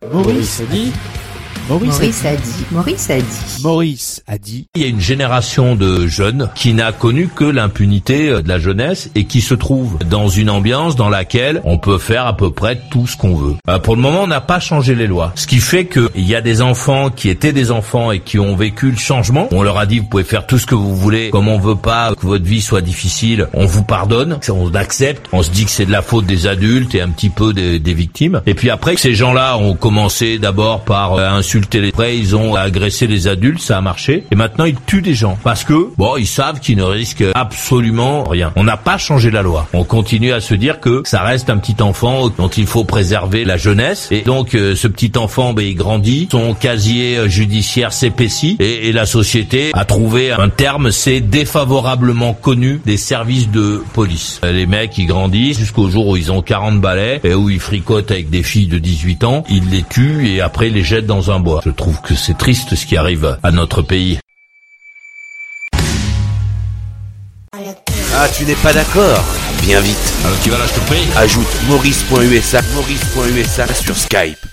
A dit. Maurice, Maurice a dit. Maurice a dit. Maurice a dit. Il y a une génération de jeunes qui n'a connu que l'impunité de la jeunesse et qui se trouve dans une ambiance dans laquelle on peut faire à peu près tout ce qu'on veut. Euh, pour le moment, on n'a pas changé les lois. Ce qui fait qu'il y a des enfants qui étaient des enfants et qui ont vécu le changement. On leur a dit, vous pouvez faire tout ce que vous voulez. Comme on veut pas que votre vie soit difficile, on vous pardonne. On accepte. On se dit que c'est de la faute des adultes et un petit peu des, des victimes. Et puis après, ces gens-là ont commencé d'abord par euh, prêts, ils ont agressé les adultes, ça a marché. Et maintenant, ils tuent des gens. Parce que, bon, ils savent qu'ils ne risquent absolument rien. On n'a pas changé la loi. On continue à se dire que ça reste un petit enfant dont il faut préserver la jeunesse. Et donc, euh, ce petit enfant, ben, il grandit. Son casier euh, judiciaire s'épaissit. Et, et la société a trouvé un terme, c'est défavorablement connu des services de police. Les mecs, ils grandissent jusqu'au jour où ils ont 40 balais et où ils fricotent avec des filles de 18 ans. Ils les tuent et après, les jettent dans un bois. Je trouve que c'est triste ce qui arrive à notre pays. Ah, tu n'es pas d'accord? Bien vite. Alors tu vas là, je te prie Ajoute maurice.usa maurice.usa sur Skype.